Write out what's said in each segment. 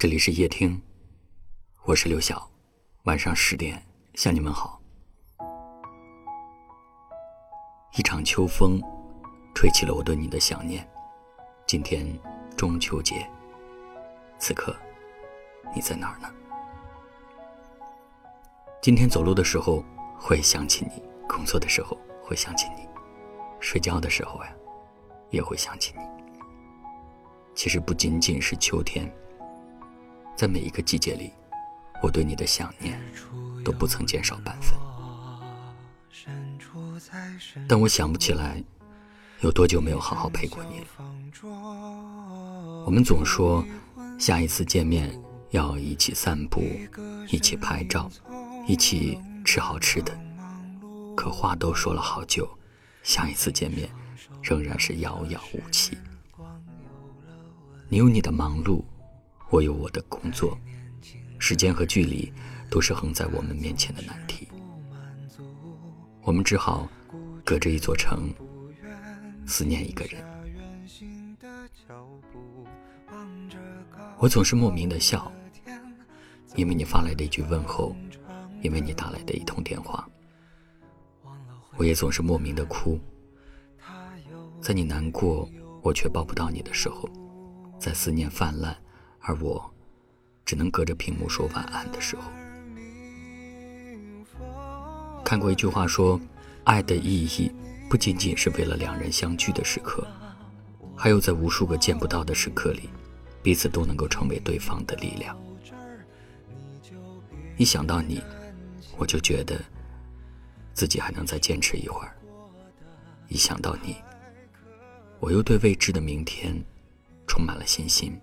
这里是夜听，我是刘晓。晚上十点向你们好。一场秋风，吹起了我对你的想念。今天中秋节，此刻你在哪儿呢？今天走路的时候会想起你，工作的时候会想起你，睡觉的时候呀，也会想起你。其实不仅仅是秋天。在每一个季节里，我对你的想念都不曾减少半分。但我想不起来，有多久没有好好陪过你了。我们总说，下一次见面要一起散步，一起拍照，一起吃好吃的。可话都说了好久，下一次见面仍然是遥遥无期。你有你的忙碌。我有我的工作，时间和距离都是横在我们面前的难题。我们只好隔着一座城，思念一个人。我总是莫名的笑，因为你发来的一句问候，因为你打来的一通电话。我也总是莫名的哭，在你难过，我却抱不到你的时候，在思念泛滥。而我，只能隔着屏幕说晚安的时候，看过一句话说，爱的意义不仅仅是为了两人相聚的时刻，还有在无数个见不到的时刻里，彼此都能够成为对方的力量。一想到你，我就觉得自己还能再坚持一会儿。一想到你，我又对未知的明天充满了信心。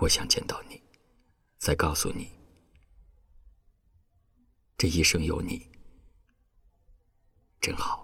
我想见到你，再告诉你，这一生有你，真好。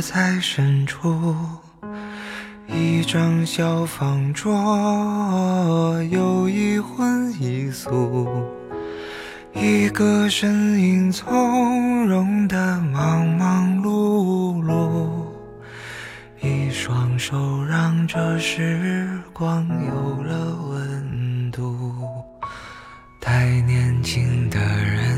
在深处，一张小方桌，有一荤一素，一个身影从容的忙忙碌碌，一双手让这时光有了温度。太年轻的人，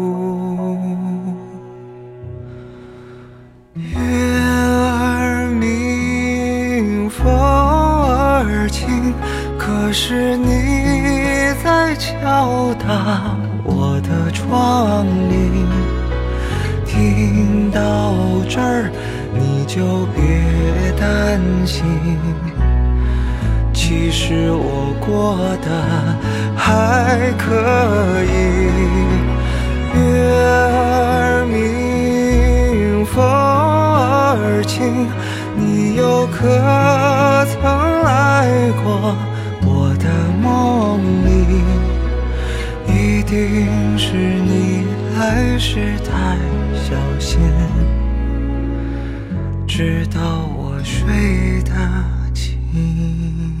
儿轻。可是你在敲打我的窗棂，听到这儿你就别担心，其实我过得还可以。月儿明，风儿轻，你又可曾飞过我的梦里？一定是你来时太小心，直到我睡得轻。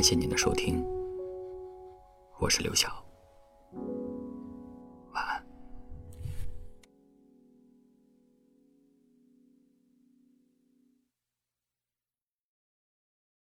感谢您的收听，我是刘晓。